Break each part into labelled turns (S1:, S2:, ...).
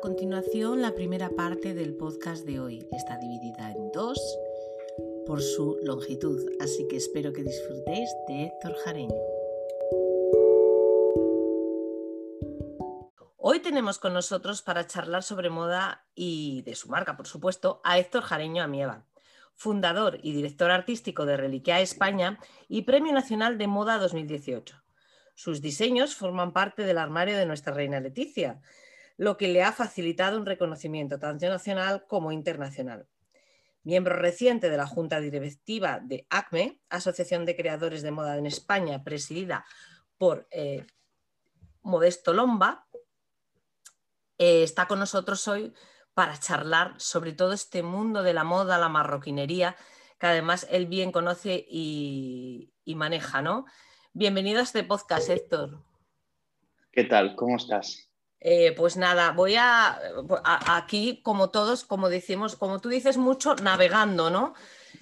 S1: Continuación, la primera parte del podcast de hoy está dividida en dos por su longitud, así que espero que disfrutéis de Héctor Jareño. Hoy tenemos con nosotros para charlar sobre moda y de su marca, por supuesto, a Héctor Jareño Amieva fundador y director artístico de Reliquia España y Premio Nacional de Moda 2018. Sus diseños forman parte del armario de nuestra reina Leticia, lo que le ha facilitado un reconocimiento tanto nacional como internacional. Miembro reciente de la Junta Directiva de ACME, Asociación de Creadores de Moda en España, presidida por eh, Modesto Lomba, eh, está con nosotros hoy para charlar sobre todo este mundo de la moda, la marroquinería, que además él bien conoce y, maneja, ¿no? Bienvenido a este podcast, Héctor.
S2: ¿Qué tal? ¿Cómo estás?
S1: Eh, pues nada, voy a, aquí, como todos, como decimos, como tú dices mucho, navegando, ¿no?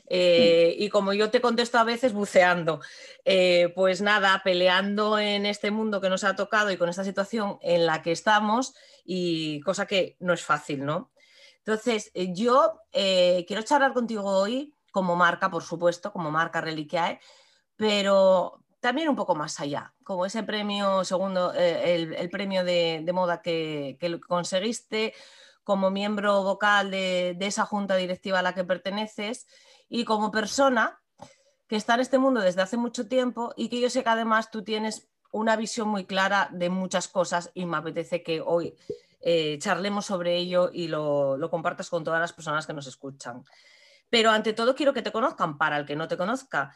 S1: Eh, y como yo te contesto a veces, buceando. Eh, pues nada, peleando en este mundo que nos ha tocado y con esta situación en la que estamos, y cosa que no es fácil, ¿no? Entonces, yo quiero charlar contigo hoy como marca, por supuesto, como marca Reliquiae, pero también un poco más allá, como ese premio, segundo, el, premio de, moda que, conseguiste como miembro vocal de, esa junta directiva a la que perteneces y como persona que está en este mundo desde hace mucho tiempo y que yo sé que además tú tienes una visión muy clara de muchas cosas y me apetece que hoy eh, charlemos sobre ello y lo, compartas con todas las personas que nos escuchan. Pero ante todo quiero que te conozcan, para el que no te conozca.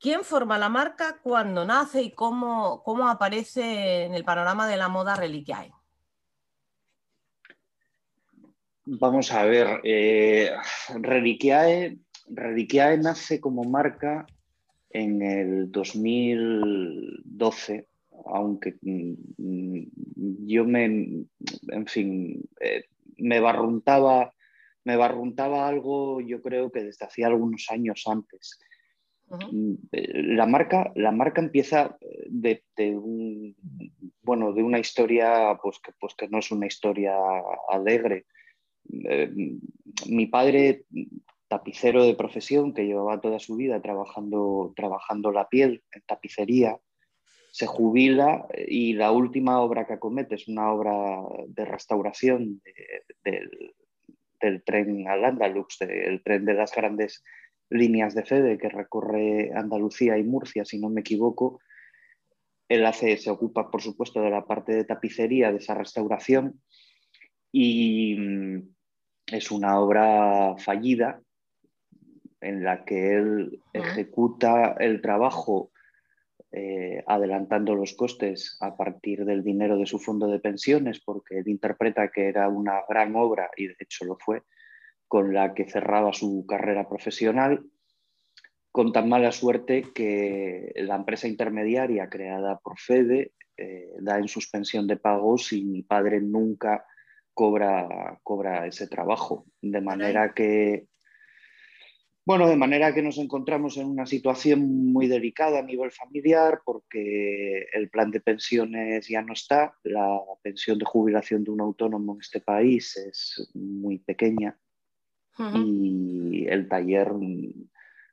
S1: ¿Quién forma la marca, cuándo nace y cómo, cómo aparece en el panorama de la moda Reliquiae?
S2: Vamos a ver, eh, Reliquiae Reliquiae nace como marca en el 2012, aunque mm, yo me, en fin, eh, me barruntaba, me barruntaba algo, yo creo que desde hacía algunos años antes. Mm, eh, la, marca, la marca empieza de, bueno, de una historia pues que, pues que no es una historia alegre. Eh, mi padre tapicero de profesión que llevaba toda su vida trabajando, trabajando la piel en tapicería, se jubila y la última obra que acomete es una obra de restauración del tren al Andalux, del tren de las grandes líneas de Fede que recorre Andalucía y Murcia, si no me equivoco. Él hace, se ocupa, por supuesto, de la parte de tapicería de esa restauración y mm, es una obra fallida en la que él ejecuta el trabajo eh, adelantando los costes a partir del dinero de su fondo de pensiones, porque él interpreta que era una gran obra, y de hecho lo fue, con la que cerraba su carrera profesional, con tan mala suerte que la empresa intermediaria creada por Fede eh, da en suspensión de pagos y mi padre nunca cobra, cobra ese trabajo. De manera que bueno, de manera que nos encontramos en una situación muy delicada a nivel familiar porque el plan de pensiones ya no está, la pensión de jubilación de un autónomo en este país es muy pequeña y el taller,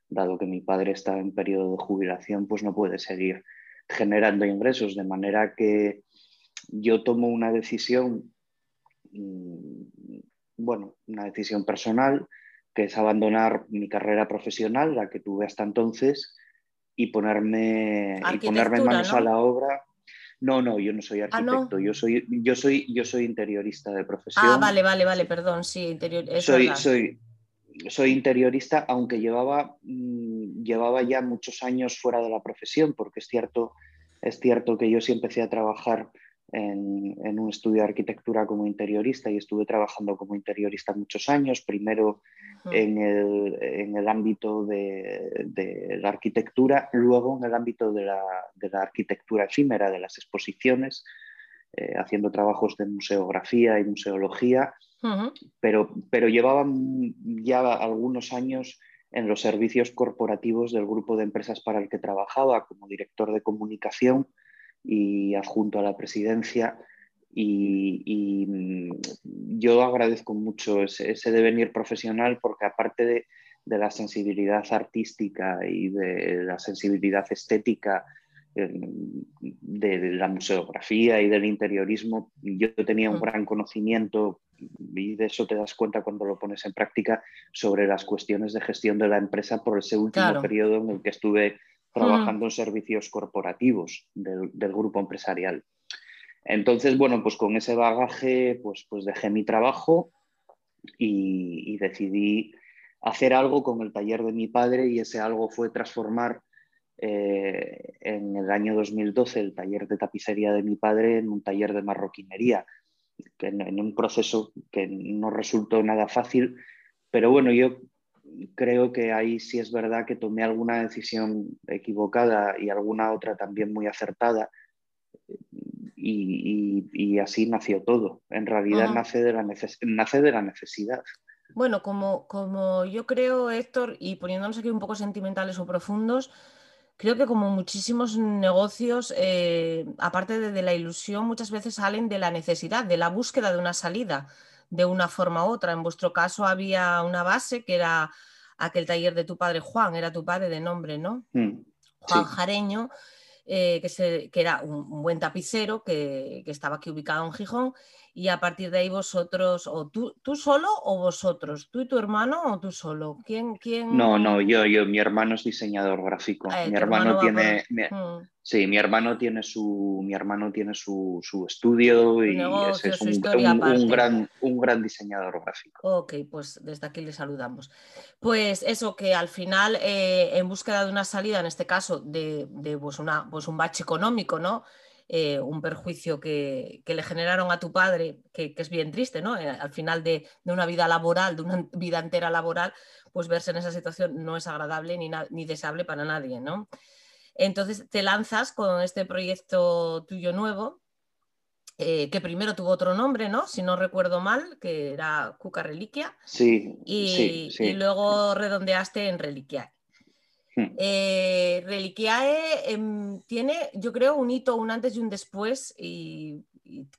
S2: dado que mi padre está en periodo de jubilación, pues no puede seguir generando ingresos, de manera que yo tomo una decisión, mm, bueno, una decisión personal que es abandonar mi carrera profesional, la que tuve hasta entonces, y ponerme, y ponerme manos a la obra. No, no, yo no soy ah, arquitecto, yo, soy, yo, soy, yo soy interiorista de profesión.
S1: Ah, vale, vale, vale, perdón, sí, interior,
S2: soy, soy, soy, interiorista, aunque llevaba, mm, llevaba ya muchos años fuera de la profesión, porque es cierto es cierto que yo sí empecé a trabajar en, un estudio de arquitectura como interiorista y estuve trabajando como interiorista muchos años, primero mm. en, el, ámbito de, la arquitectura, luego en el ámbito de la, arquitectura efímera, de las exposiciones, eh, haciendo trabajos de museografía y museología, pero, pero llevaban ya algunos años en los servicios corporativos del grupo de empresas para el que trabajaba como director de comunicación y adjunto a la presidencia. Y, mm, yo agradezco mucho ese, devenir profesional porque aparte de, la sensibilidad artística y de la sensibilidad estética em, de la museografía y del interiorismo, yo tenía un mm. gran conocimiento y de eso te das cuenta cuando lo pones en práctica sobre las cuestiones de gestión de la empresa por ese último periodo en el que estuve trabajando en servicios corporativos del, grupo empresarial. Entonces, bueno, pues con ese bagaje, pues, pues dejé mi trabajo y, decidí hacer algo con el taller de mi padre y ese algo fue transformar eh, en el año 2012 el taller de tapicería de mi padre en un taller de marroquinería, en un proceso que no resultó nada fácil, pero bueno, yo creo que ahí sí es verdad que tomé alguna decisión equivocada y alguna otra también muy acertada. Y, así nació todo. En realidad nace, de la nace de la necesidad.
S1: Bueno, como, como yo creo, Héctor, y poniéndonos aquí un poco sentimentales o profundos, creo que como muchísimos negocios, eh, aparte de, de, la ilusión, muchas veces salen de la necesidad, de la búsqueda de una salida de una forma u otra. En vuestro caso había una base que era aquel taller de tu padre Juan, era tu padre de nombre, ¿no? Mm, Juan Jareño, eh, que, que, era un, buen tapicero que, que, estaba aquí ubicado en Gijón y a partir de ahí vosotros, o tú, tú solo o vosotros, tú y tu hermano o tú solo, ¿quién? quién...
S2: No, no, yo, yo, mi hermano es diseñador gráfico, ah, mi hermano, tiene, mm. Sí, mi hermano tiene su, mi hermano tiene su, su estudio y es un, un, gran, un gran diseñador gráfico.
S1: Ok, pues desde aquí le saludamos. Pues eso, que al final, eh, en búsqueda de una salida, en este caso, de, de pues una, pues un bache económico, ¿no? Eh, un perjuicio que, le generaron a tu padre, que, es bien triste, ¿no? Eh, al final de, una vida laboral, de una vida entera laboral, pues verse en esa situación no es agradable ni, ni deseable para nadie, ¿no? Entonces te lanzas con este proyecto tuyo nuevo, eh, que primero tuvo otro nombre, ¿no? Si no recuerdo mal, que era Cuca Reliquia.
S2: Sí.
S1: Y, y luego redondeaste en Reliquia. Hmm. Eh, Reliquiae em, tiene, yo creo, un hito, un antes y un después, y,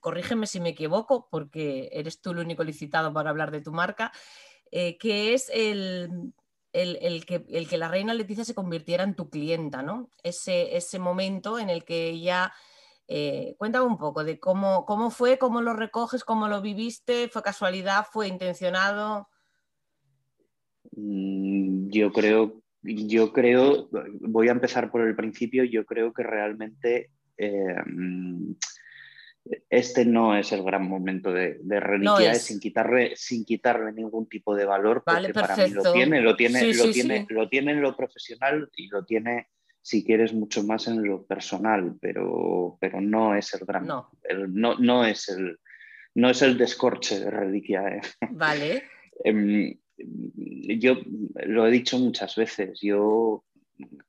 S1: corrígeme si me equivoco, porque eres tú el único licitado para hablar de tu marca, eh, que es el, que, el, que, la reina Leticia se convirtiera en tu clienta, ¿no? Ese, ese momento en el que ella... Eh, cuéntame un poco de cómo, cómo fue, cómo lo recoges, cómo lo viviste, fue casualidad, fue intencionado.
S2: Mm, yo creo yo creo, voy a empezar por el principio, yo creo que realmente eh, este no es el gran momento de, de reliquia, sin, quitarle, sin quitarle ningún tipo de valor, porque para mí lo tiene, lo tiene, lo, tiene lo tiene en lo profesional y lo tiene, si quieres, mucho más en lo personal, pero, pero no es el gran, no, no, es el no es el descorche de reliquia. ¿eh?
S1: Vale.
S2: Em, yo lo he dicho muchas veces, yo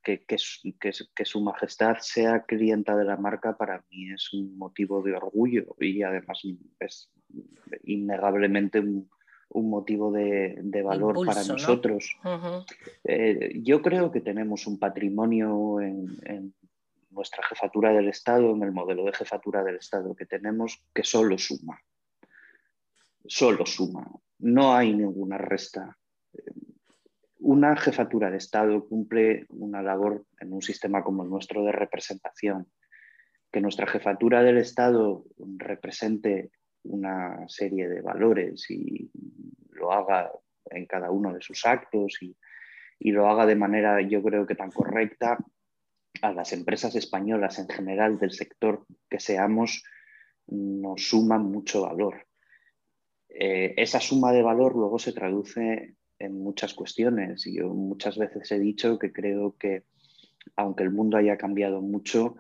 S2: que, que, su majestad sea clienta de la marca para mí es un motivo de orgullo y además es innegablemente un, motivo de, valor para nosotros. Eh, yo creo que tenemos un patrimonio en, nuestra jefatura del Estado, en el modelo de jefatura del Estado que tenemos, que solo suma. Solo suma no hay ninguna resta. Una jefatura de Estado cumple una labor en un sistema como el nuestro de representación. Que nuestra jefatura del Estado represente una serie de valores y lo haga en cada uno de sus actos y, lo haga de manera, yo creo que tan correcta, a las empresas españolas en general del sector que seamos, nos suma mucho valor. Eh, esa suma de valor luego se traduce en muchas cuestiones. Yo muchas veces he dicho que creo que, aunque el mundo haya cambiado mucho,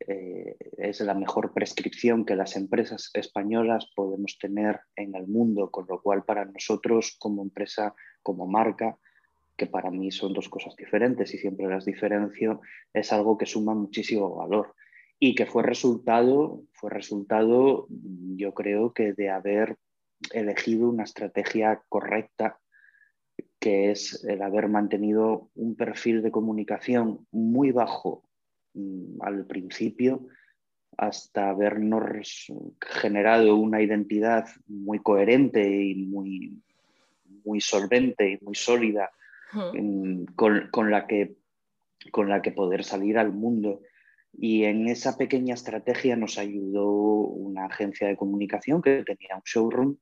S2: eh, es la mejor prescripción que las empresas españolas podemos tener en el mundo, con lo cual para nosotros como empresa, como marca, que para mí son dos cosas diferentes y siempre las diferencio, es algo que suma muchísimo valor y que fue resultado, fue resultado, yo creo que de haber elegido una estrategia correcta, que es el haber mantenido un perfil de comunicación muy bajo mm, al principio, hasta habernos generado una identidad muy coherente y muy, muy solvente y muy sólida con, la que, con la que poder salir al mundo. Y en esa pequeña estrategia nos ayudó una agencia de comunicación que tenía un showroom,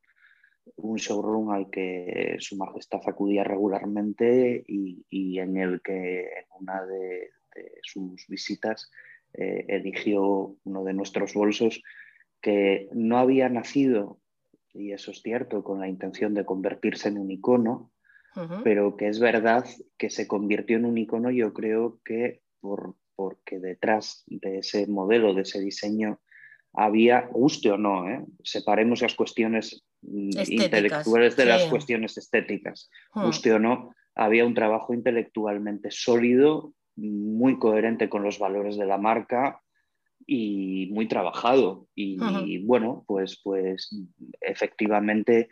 S2: un showroom al que su majestad acudía regularmente y, en el que en una de, sus visitas eh, eligió uno de nuestros bolsos que no había nacido, y eso es cierto, con la intención de convertirse en un icono, pero que es verdad que se convirtió en un icono, yo creo que por, porque detrás de ese modelo, de ese diseño, había, guste o no, ¿eh? separemos las cuestiones intelectuales de las cuestiones estéticas, hmm. guste o no, había un trabajo intelectualmente sólido, muy coherente con los valores de la marca y muy trabajado. Y, bueno, pues, pues efectivamente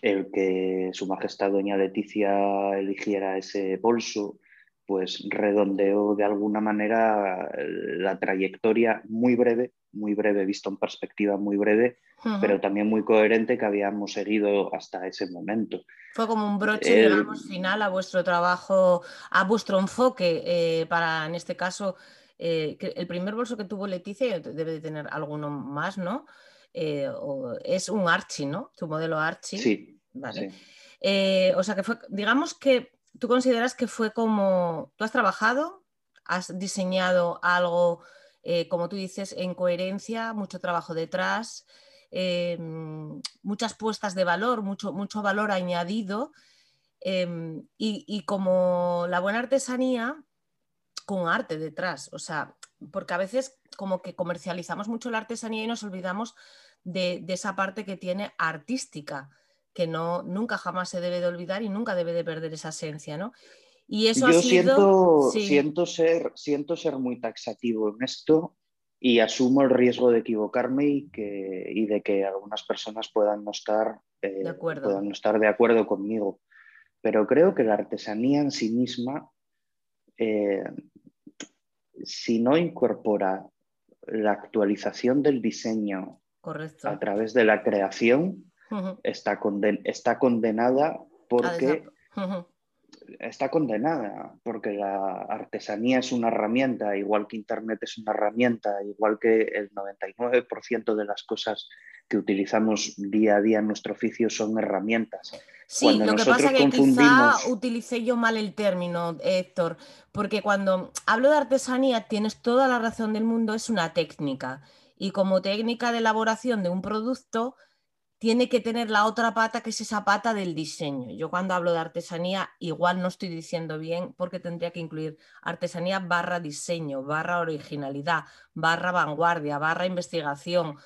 S2: el que Su Majestad Doña Leticia eligiera ese bolso pues redondeó de alguna manera la trayectoria muy breve, muy breve, visto en perspectiva muy breve, pero también muy coherente que habíamos seguido hasta ese momento.
S1: Fue como un broche, final a vuestro trabajo, a vuestro enfoque eh, para, en este caso, eh, el primer bolso que tuvo Leticia, debe de tener alguno más, ¿no? Eh, es un Archie, ¿no? Tu modelo Archie.
S2: Sí.
S1: Vale. o sea que fue, digamos que ¿Tú consideras que fue como, tú has trabajado, has diseñado algo, eh, como tú dices, en coherencia, mucho trabajo detrás, eh, muchas puestas de valor, mucho, mucho valor añadido, em, y, como la buena artesanía, con arte detrás, o sea, porque a veces como que comercializamos mucho la artesanía y nos olvidamos de esa parte que tiene artística que no, nunca jamás se debe de olvidar y nunca debe de perder esa esencia, ¿no?
S2: Y eso Yo ha sido... siento, siento, ser, siento ser muy taxativo en esto y asumo el riesgo de equivocarme y, que, y de que algunas personas puedan no, estar, eh, de acuerdo. puedan no estar de acuerdo conmigo. Pero creo que la artesanía en sí misma, eh, si no incorpora la actualización del diseño a través de la creación, está, está condenada porque... Está condenada porque la artesanía es una herramienta, igual que Internet es una herramienta, igual que el 99% de las cosas que utilizamos día a día en nuestro oficio son herramientas.
S1: Sí, lo que pasa es que quizá utilicé yo mal el término, Héctor, porque cuando hablo de artesanía tienes toda la razón del mundo, es una técnica. Y como técnica de elaboración de un producto, tiene que tener la otra pata, que es esa pata del diseño. Yo cuando hablo de artesanía, igual no estoy diciendo bien porque tendría que incluir artesanía barra diseño, barra originalidad, barra vanguardia, barra investigación,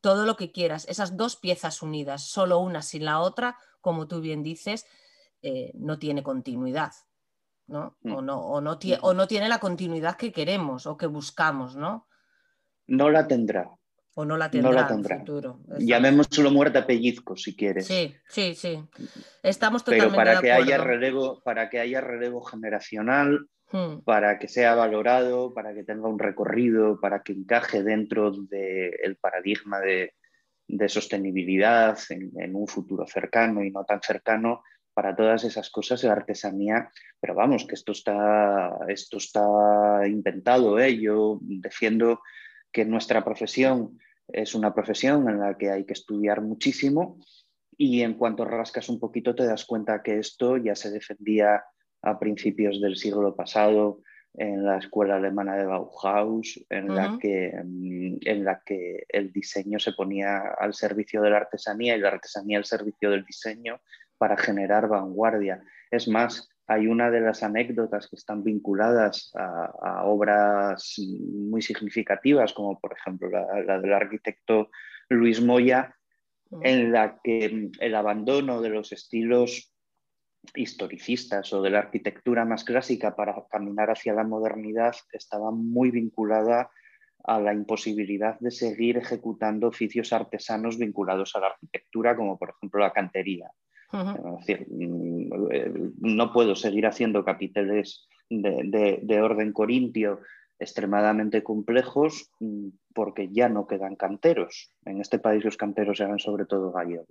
S1: todo lo que quieras. Esas dos piezas unidas, solo una sin la otra, como tú bien dices, eh, no tiene continuidad. ¿no? Mm. O, no, o, no o no tiene la continuidad que queremos o que buscamos, ¿no?
S2: No la tendrá,
S1: o no la tendrá, en el futuro.
S2: Llamémoslo muerte a pellizco si quieres.
S1: Sí, sí, sí. Estamos totalmente
S2: Pero para que haya relevo, para que haya relevo generacional, hmm. para que sea valorado, para que tenga un recorrido, para que encaje dentro del paradigma de, sostenibilidad en, un futuro cercano y no tan cercano, para todas esas cosas la artesanía, pero vamos, que esto está, esto está inventado, ¿eh? yo defiendo que nuestra profesión es una profesión en la que hay que estudiar muchísimo y en cuanto rascas un poquito te das cuenta que esto ya se defendía a principios del siglo pasado en la escuela alemana de Bauhaus, en, la que, mm, en la que el diseño se ponía al servicio de la artesanía y la artesanía al servicio del diseño para generar vanguardia. Es más, hay una de las anécdotas que están vinculadas a, obras muy significativas, como por ejemplo la, del arquitecto Luis Moya, en la que el abandono de los estilos historicistas o de la arquitectura más clásica para caminar hacia la modernidad estaba muy vinculada a la imposibilidad de seguir ejecutando oficios artesanos vinculados a la arquitectura, como por ejemplo la cantería. Es decir, mm, eh, no puedo seguir haciendo capiteles de, orden corintio extremadamente complejos mm, porque ya no quedan canteros. En este país los canteros eran sobre todo gallegos.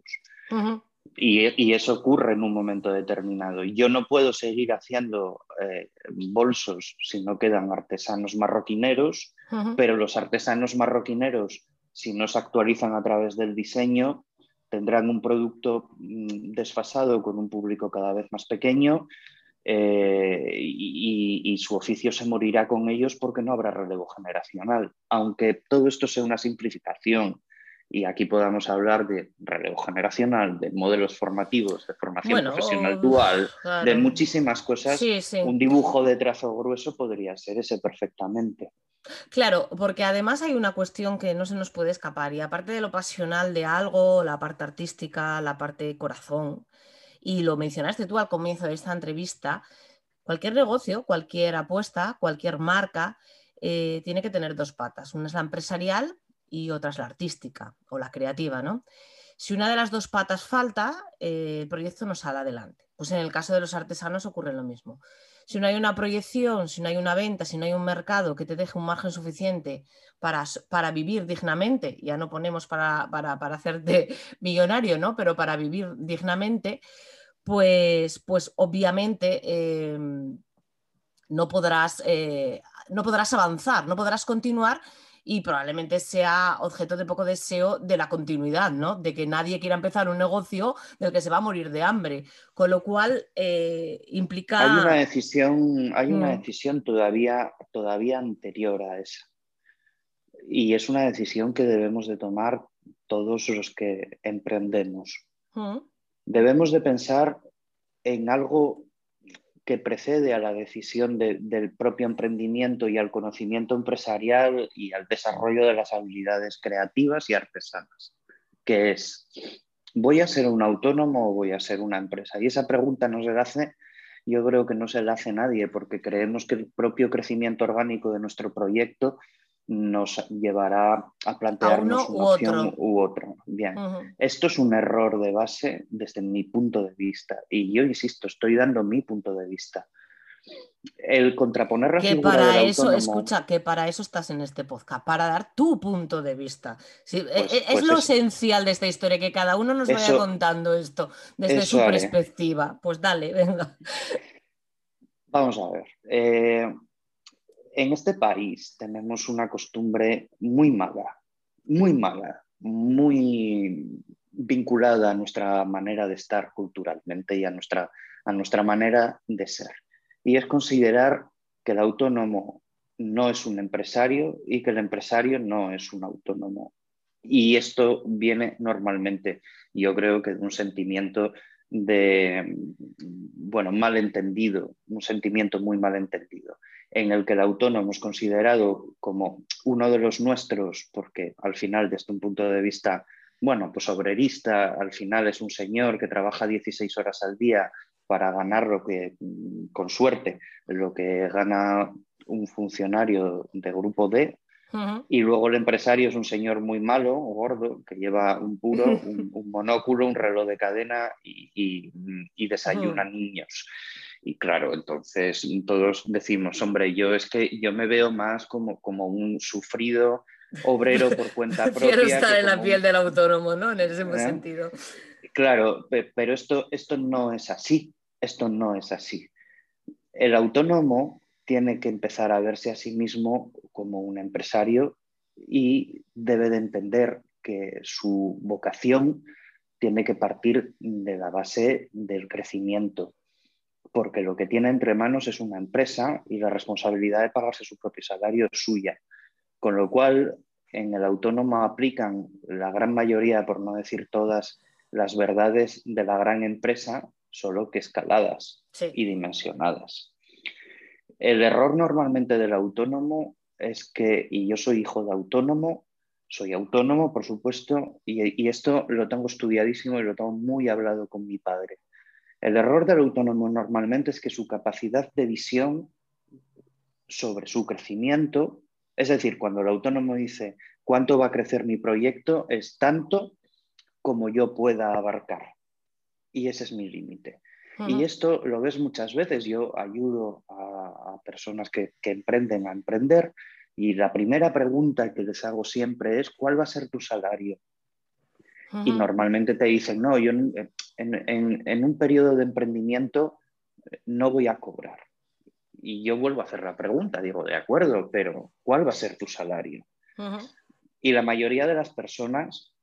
S2: y, eso ocurre en un momento determinado. Yo no puedo seguir haciendo eh, bolsos si no quedan artesanos marroquineros, pero los artesanos marroquineros, si no se actualizan a través del diseño, tendrán un producto mm, desfasado con un público cada vez más pequeño eh, y, su oficio se morirá con ellos porque no habrá relevo generacional. Aunque todo esto sea una simplificación y aquí podamos hablar de relevo generacional, de modelos formativos, de formación profesional dual, de muchísimas cosas, un dibujo de trazo grueso podría ser ese perfectamente.
S1: Claro, porque además hay una cuestión que no se nos puede escapar y aparte de lo pasional de algo, la parte artística, la parte corazón, y lo mencionaste tú al comienzo de esta entrevista, cualquier negocio, cualquier apuesta, cualquier marca eh, tiene que tener dos patas. Una es la empresarial y otra es la artística o la creativa, ¿no? Si una de las dos patas falta, eh, el proyecto no sale adelante. Pues en el caso de los artesanos ocurre lo mismo si no hay una proyección, si no hay una venta, si no hay un mercado que te deje un margen suficiente para, para vivir dignamente, ya no ponemos para, para, hacerte millonario, ¿no? pero para vivir dignamente, pues, pues obviamente em, no, podrás, eh, no podrás avanzar, no podrás continuar y probablemente sea objeto de poco deseo de la continuidad, ¿no? De que nadie quiera empezar un negocio del que se va a morir de hambre. Con lo cual eh, implica.
S2: Hay una decisión, hay una mm. decisión todavía, todavía anterior a esa. Y es una decisión que debemos de tomar todos los que emprendemos. Mm. Debemos de pensar en algo que precede a la decisión del propio emprendimiento y al conocimiento empresarial y al desarrollo de las habilidades creativas y artesanas, que es, ¿voy a ser un autónomo o voy a ser una empresa? Y esa pregunta no se la hace, yo creo que no se la hace nadie, porque creemos que el propio crecimiento orgánico de nuestro proyecto nos llevará a plantearnos una opción u otro. Bien, esto es un error de base desde mi punto de vista y yo insisto, estoy dando mi punto de vista. El contraponer
S1: la que para eso, escucha, que para eso estás en este podcast, para dar tu punto de vista. E, pues, e, es pues lo esencial de esta historia, que cada uno nos vaya contando esto desde su perspectiva. Pues dale, venga.
S2: Vamos a ver. Eh, en este país tenemos una costumbre muy mala, muy mala, muy vinculada a nuestra manera de estar culturalmente y a nuestra, a nuestra manera de ser. Y es considerar que el autónomo no es un empresario y que el empresario no es un autónomo. Y esto viene normalmente, yo creo que de un sentimiento de, bueno, malentendido, un sentimiento muy malentendido en el que el autónomo es considerado como uno de los nuestros, porque al final, desde un punto de vista, bueno, pues obrerista, al final es un señor que trabaja 16 horas al día para ganar lo que, con suerte, lo que gana un funcionario de grupo D, y luego el empresario es un señor muy malo, gordo, que lleva un puro, un, monóculo, un reloj de cadena y, desayuna niños. Y claro, entonces todos decimos, hombre, yo es que yo me veo más como, como un sufrido obrero por cuenta propia.
S1: Quiero estar en la piel del autónomo, ¿no? En ese ¿Eh? sentido.
S2: Claro, pero esto, esto no es así. Esto no es así. El autónomo tiene que empezar a verse a sí mismo como un empresario y debe de entender que su vocación tiene que partir de la base del crecimiento, porque lo que tiene entre manos es una empresa y la responsabilidad de pagarse su propio salario es suya. Con lo cual, en el autónomo aplican la gran mayoría, por no decir todas, las verdades de la gran empresa solo que escaladas y dimensionadas. El error normalmente del autónomo es que, y yo soy hijo de autónomo, soy autónomo, por supuesto, y, esto lo tengo estudiadísimo y lo tengo muy hablado con mi padre. El error del autónomo normalmente es que su capacidad de visión sobre su crecimiento, es decir, cuando el autónomo dice cuánto va a crecer mi proyecto, es tanto como yo pueda abarcar. Y ese es mi límite. Y esto lo ves muchas veces. Yo ayudo a, personas que, emprenden a emprender y la primera pregunta que les hago siempre es, ¿cuál va a ser tu salario? Y normalmente te dicen, no, yo en, un periodo de emprendimiento eh, no voy a cobrar. Y yo vuelvo a hacer la pregunta, digo, de acuerdo, pero ¿cuál va a ser tu salario? Y la mayoría de las personas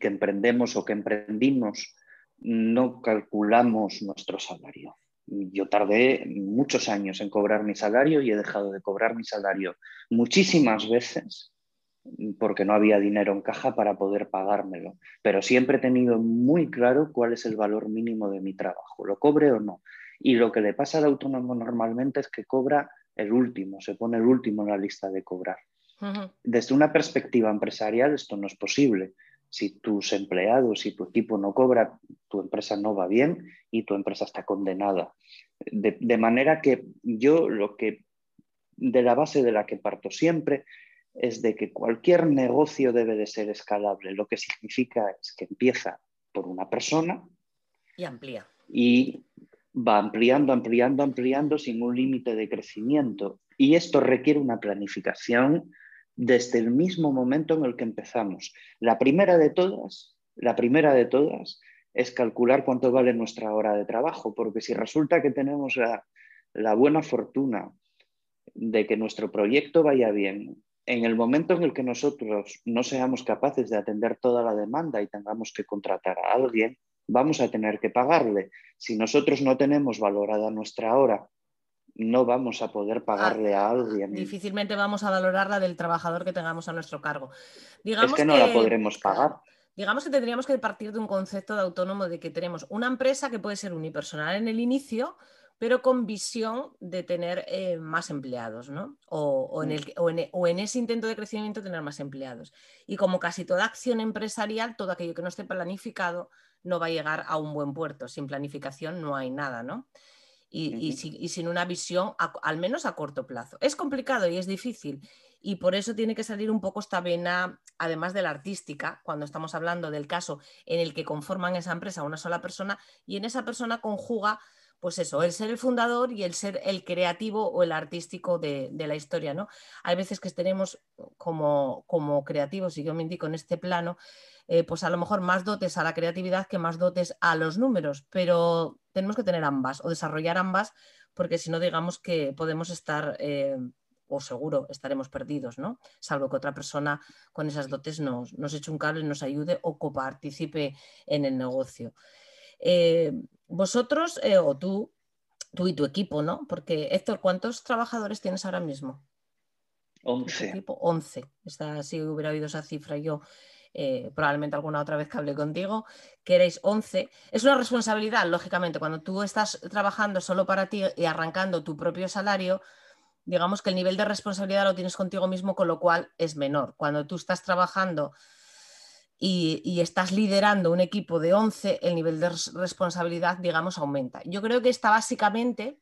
S2: que emprendemos o que emprendimos no calculamos nuestro salario. Yo tardé muchos años en cobrar mi salario y he dejado de cobrar mi salario muchísimas veces porque no había dinero en caja para poder pagármelo. Pero siempre he tenido muy claro cuál es el valor mínimo de mi trabajo, lo cobre o no. Y lo que le pasa al autónomo normalmente es que cobra el último, se pone el último en la lista de cobrar. Desde una perspectiva empresarial esto no es posible. Si tus empleados y tu equipo no cobra, tu empresa no va bien y tu empresa está condenada. De, de manera que yo lo que, de la base de la que parto siempre, es de que cualquier negocio debe de ser escalable, lo que significa es que empieza por una persona
S1: y amplía.
S2: Y va ampliando, ampliando, ampliando sin un límite de crecimiento. Y esto requiere una planificación desde el mismo momento en el que empezamos. La primera de todas, la primera de todas es calcular cuánto vale nuestra hora de trabajo, porque si resulta que tenemos la, la buena fortuna de que nuestro proyecto vaya bien, en el momento en el que nosotros no seamos capaces de atender toda la demanda y tengamos que contratar a alguien, vamos a tener que pagarle. Si nosotros no tenemos valorada nuestra hora, no vamos a poder pagarle a alguien.
S1: Difícilmente vamos a valorarla del trabajador que tengamos a nuestro cargo.
S2: Digamos es que no la podremos pagar.
S1: Digamos que tendríamos que partir de un concepto de autónomo de que tenemos una empresa que puede ser unipersonal en el inicio, pero con visión de tener eh, más empleados, ¿no? O, en mm. e, o, en ese intento de crecimiento tener más empleados. Y como casi toda acción empresarial, todo aquello que no esté planificado no va a llegar a un buen puerto. Sin planificación no hay nada, ¿no? Y, sin una visión, al menos a corto plazo. Es complicado y es difícil. Y por eso tiene que salir un poco esta vena, además de la artística, cuando estamos hablando del caso en el que conforman esa empresa una sola persona y en esa persona conjuga pues eso, el ser el fundador y el ser el creativo o el artístico de, la historia, ¿no? Hay veces que tenemos como, como creativos, y yo me indico en este plano, eh, pues a lo mejor más dotes a la creatividad que más dotes a los números, pero tenemos que tener ambas o desarrollar ambas, porque si no, digamos que podemos estar... Eh, o seguro estaremos perdidos, ¿no? Salvo que otra persona con esas dotes nos, nos eche un cable, nos ayude o coparticipe en el negocio. Eh, vosotros eh, o tú, tú y tu equipo, ¿no? Porque Héctor, ¿cuántos trabajadores tienes ahora mismo?
S2: 11.
S1: 11. si hubiera habido esa cifra yo, eh, probablemente alguna otra vez que hablé contigo, que erais 11. Es una responsabilidad, lógicamente, cuando tú estás trabajando solo para ti y arrancando tu propio salario, digamos que el nivel de responsabilidad lo tienes contigo mismo, con lo cual es menor. Cuando tú estás trabajando y, estás liderando un equipo de 11, el nivel de responsabilidad, digamos, aumenta. Yo creo que esta básicamente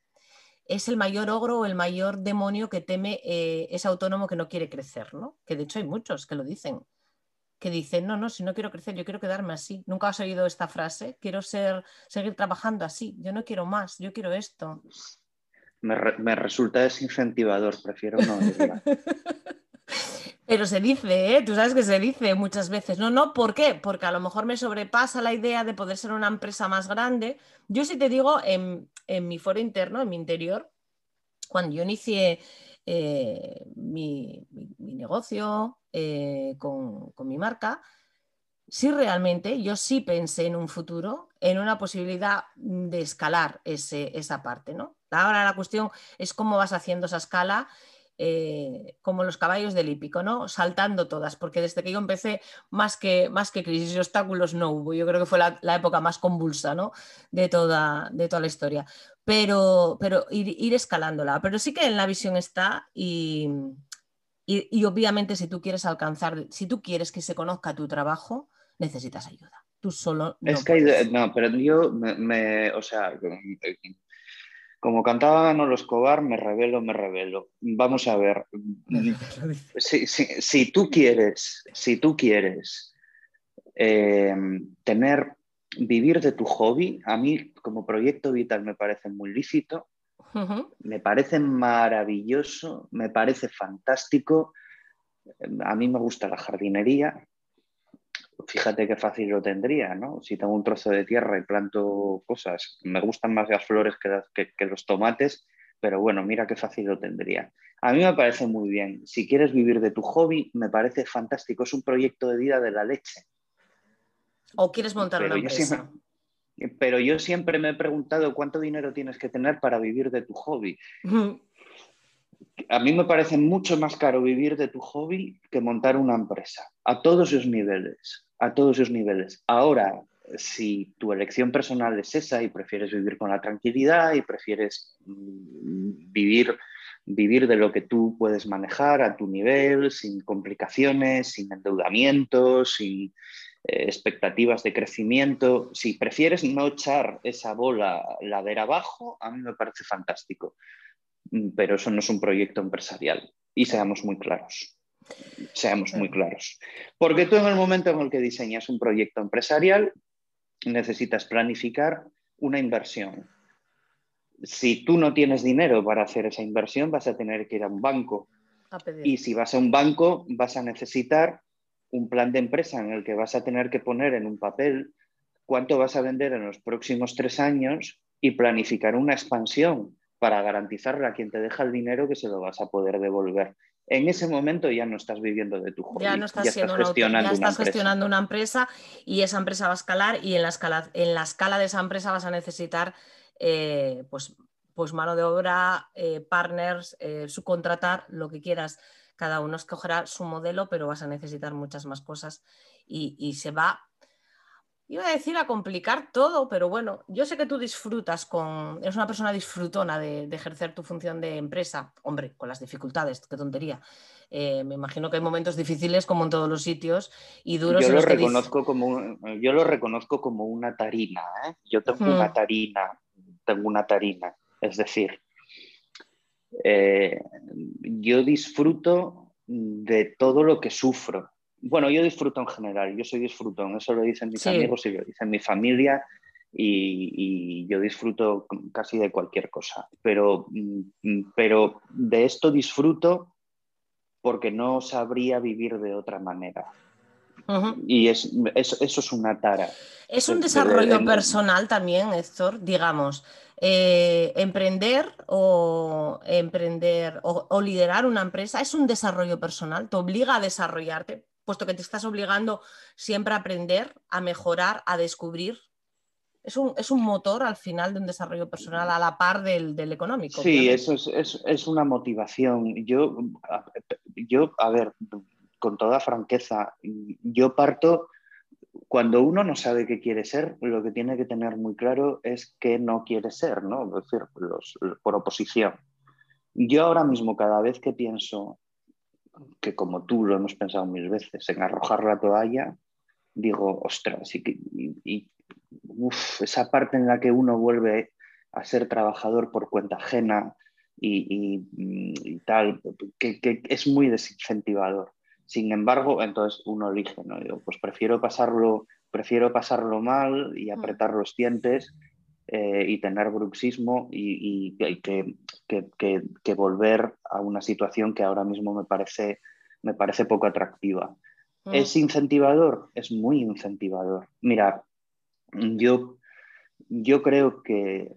S1: es el mayor ogro o el mayor demonio que teme eh, ese autónomo que no quiere crecer, ¿no? Que de hecho hay muchos que lo dicen, que dicen, no, no, si no quiero crecer, yo quiero quedarme así. ¿Nunca has oído esta frase? Quiero ser, seguir trabajando así, yo no quiero más, yo quiero esto.
S2: Me, me resulta desincentivador, prefiero no.
S1: Pero se dice, ¿eh? tú sabes que se dice muchas veces. No, no, ¿por qué? Porque a lo mejor me sobrepasa la idea de poder ser una empresa más grande. Yo sí te digo, en, mi foro interno, en mi interior, cuando yo inicié eh, mi, negocio eh, con, mi marca, sí realmente yo sí pensé en un futuro, en una posibilidad de escalar ese, esa parte, ¿no? Ahora la cuestión es cómo vas haciendo esa escala eh, como los caballos del hípico, ¿no? Saltando todas, porque desde que yo empecé, más que, más que crisis y obstáculos no hubo. Yo creo que fue la, época más convulsa, ¿no? De toda, de toda la historia. Pero, pero ir, escalándola. Pero sí que en la visión está y, y, obviamente si tú quieres alcanzar, si tú quieres que se conozca tu trabajo, necesitas ayuda. Tú solo.
S2: No es que, no, pero yo me, o sea, como cantaba Manolo Escobar, me revelo, me revelo. Vamos a ver. Si, tú quieres, si tú quieres eh, tener, vivir de tu hobby, a mí como proyecto vital me parece muy lícito, me parece maravilloso, me parece fantástico. A mí me gusta la jardinería, fíjate qué fácil lo tendría, ¿no? Si tengo un trozo de tierra y planto cosas, me gustan más las flores que, que, los tomates, pero bueno, mira qué fácil lo tendría. A mí me parece muy bien. Si quieres vivir de tu hobby, me parece fantástico. Es un proyecto de vida de la leche.
S1: ¿O quieres montar una empresa?
S2: pero yo siempre me he preguntado cuánto dinero tienes que tener para vivir de tu hobby. A mí me parece mucho más caro vivir de tu hobby que montar una empresa, a todos sus niveles a todos sus niveles. Ahora, si tu elección personal es esa y prefieres vivir con la tranquilidad y prefieres mm, vivir, vivir de lo que tú puedes manejar a tu nivel, sin complicaciones, sin endeudamientos, sin eh, expectativas de crecimiento, si prefieres no echar esa bola ladera abajo, a mí me parece fantástico. Mm, pero eso no es un proyecto empresarial y seamos muy claros. Seamos muy claros. Porque tú en el momento en el que diseñas un proyecto empresarial, necesitas planificar una inversión. Si tú no tienes dinero para hacer esa inversión, vas a tener que ir a un banco. y si vas a un banco, vas a necesitar un plan de empresa en el que vas a tener que poner en un papel cuánto vas a vender en los próximos tres años y planificar una expansión para garantizarle a quien te deja el dinero que se lo vas a poder devolver en ese momento ya no estás viviendo de tu hobby.
S1: Ya no estás, gestionando, estás gestionando una empresa y esa empresa va a escalar y en la escala, en la escala de esa empresa vas a necesitar eh, pues, pues mano de obra, eh, partners, eh, subcontratar, lo que quieras. Cada uno escogerá su modelo, pero vas a necesitar muchas más cosas y, y se va Iba a decir a complicar todo, pero bueno, yo sé que tú disfrutas con, eres una persona disfrutona de, ejercer tu función de empresa, hombre, con las dificultades, qué tontería. Eh, me imagino que hay momentos difíciles como en todos los sitios y duros.
S2: Yo, lo, reconozco como, yo lo reconozco como una tarina, ¿eh? yo tengo una tarina, tengo una tarina, es decir, eh, yo disfruto de todo lo que sufro bueno, yo disfruto en general, yo soy disfrutón, eso lo dicen mis amigos y lo dicen mi familia y, yo disfruto casi de cualquier cosa, pero, mm, pero de esto disfruto porque no sabría vivir de otra manera. Y es, eso es una tara.
S1: Es un desarrollo personal también, Héctor, digamos. Eh, emprender o emprender o, liderar una empresa es un desarrollo personal, te obliga a desarrollarte puesto que te estás obligando siempre a aprender, a mejorar, a descubrir. Es un, es un motor al final de un desarrollo personal a la par del, económico.
S2: Sí, eso es, es, una motivación. Yo, yo, a ver, con toda franqueza, yo parto, cuando uno no sabe qué quiere ser, lo que tiene que tener muy claro es qué no quiere ser, ¿no? Es decir, por oposición. Yo ahora mismo, cada vez que pienso que como tú lo hemos pensado mil veces, en arrojar la toalla, digo, ostras, y, esa parte en la que uno vuelve a ser trabajador por cuenta ajena y, tal, que, es muy desincentivador. Sin embargo, entonces uno elige, ¿no? pues prefiero pasarlo, prefiero pasarlo mal y mm. apretar los dientes eh, y tener bruxismo y, que, volver a una situación que ahora mismo me parece, me parece poco atractiva. Mm. ¿Es incentivador? Es muy incentivador. Mira, yo, yo creo que,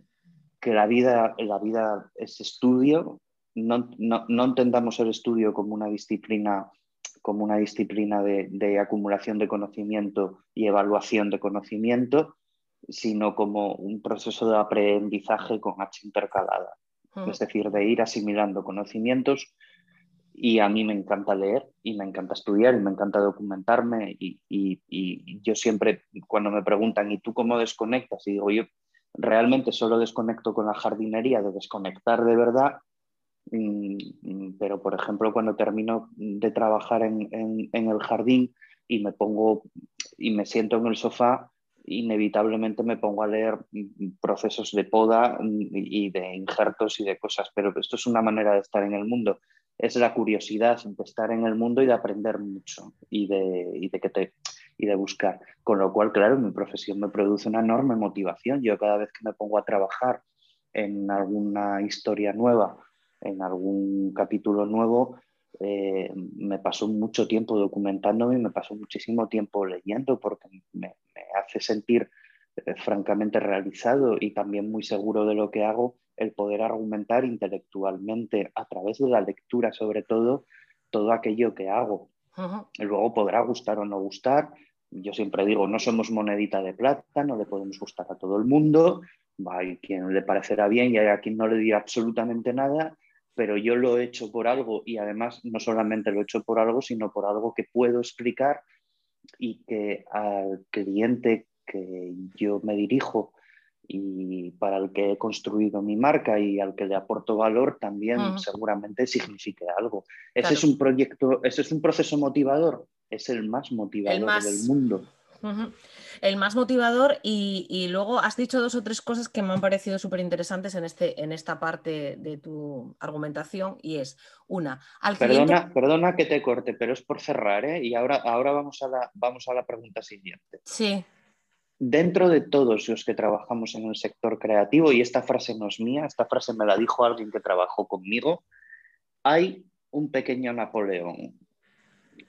S2: la, vida, la vida es estudio. No, no, entendamos el estudio como una disciplina como una disciplina de, de, acumulación de conocimiento y evaluación de conocimiento, sino como un proceso de aprendizaje con H intercalada. Es decir, de ir asimilando conocimientos y a mí me encanta leer y me encanta estudiar y me encanta documentarme y, yo siempre cuando me preguntan, ¿y tú cómo desconectas? Y digo, yo realmente solo desconecto con la jardinería, de desconectar de verdad, mm, pero por ejemplo cuando termino de trabajar en, en el jardín y me pongo y me siento en el sofá, inevitablemente me pongo a leer procesos de poda y de injertos y de cosas, pero esto es una manera de estar en el mundo es la curiosidad de estar en el mundo y de aprender mucho y de, de, que te, y de buscar. Con lo cual, claro, mi profesión me produce una enorme motivación. Yo cada vez que me pongo a trabajar en alguna historia nueva, en algún capítulo nuevo, eh, me paso mucho tiempo documentándome y me paso muchísimo tiempo leyendo porque me, hace sentir eh, francamente realizado y también muy seguro de lo que hago el poder argumentar intelectualmente a través de la lectura, sobre todo, todo aquello que hago. y Luego podrá gustar o no gustar. Yo siempre digo, no somos monedita de plata, no le podemos gustar a todo el mundo. Hay quien le parecerá bien y hay a quien no le dirá absolutamente nada, pero yo lo he hecho por algo y además no solamente lo he hecho por algo, sino por algo que puedo explicar y que al cliente que yo me dirijo y para el que he construido mi marca y al que le aporto valor también seguramente signifique algo. Ese es un proyecto, ese es un proceso motivador, es el más motivador del mundo.
S1: El más motivador y, luego has dicho dos o tres cosas que me han parecido súper interesantes en, este, en esta parte de tu argumentación y es una,
S2: al perdona, perdona que te corte, pero es por cerrar ¿eh? y ahora, ahora vamos, a la, vamos a la pregunta siguiente.
S1: Sí
S2: dentro de todos los que trabajamos en el sector creativo, y esta frase no es mía, esta frase me la dijo alguien que trabajó conmigo, hay un pequeño Napoleón,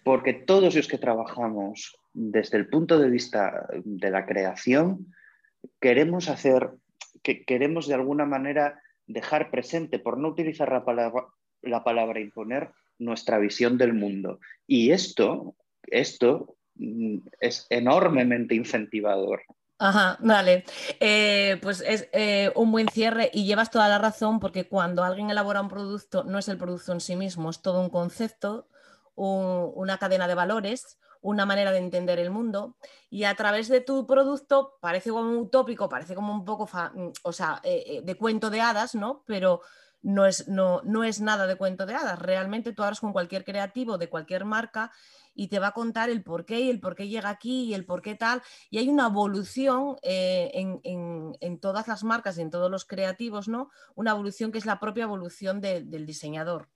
S2: porque todos los que trabajamos desde el punto de vista de la creación, queremos hacer, que queremos de alguna manera dejar presente, por no utilizar la palabra, la palabra imponer, nuestra visión del mundo. Y esto, esto Mm, es enormemente incentivador.
S1: Ajá, vale. Eh, pues es eh, un buen cierre y llevas toda la razón porque cuando alguien elabora un producto no es el producto en sí mismo, es todo un concepto, una cadena de valores, una manera de entender el mundo y a través de tu producto parece como utópico, parece como un poco, mm, o sea, eh, de cuento de hadas, ¿no? Pero no es, no, no es nada de cuento de hadas. Realmente tú hablas con cualquier creativo de cualquier marca y te va a contar el por qué y el por qué llega aquí y el por qué tal. Y hay una evolución eh, en, todas las marcas y en todos los creativos, ¿no? Una evolución que es la propia evolución del diseñador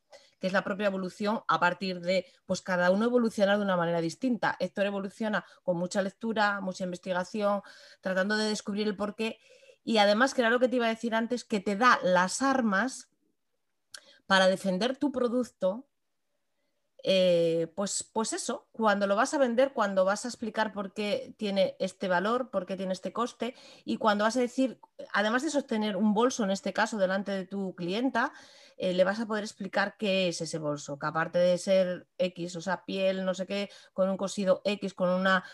S1: que es la propia evolución a partir de, pues cada uno evoluciona de una manera distinta. Héctor evoluciona con mucha lectura, mucha investigación, tratando de descubrir el por qué. Y además, que era lo que te iba a decir antes, que te da las armas para defender tu producto eh, pues, pues eso, cuando lo vas a vender, cuando vas a explicar por qué tiene este valor, por qué tiene este coste y cuando vas a decir, además de sostener un bolso, en este caso, delante de tu clienta, eh, le vas a poder explicar qué es ese bolso, que aparte de ser X, o sea, piel, no sé qué, con un cosido X, con una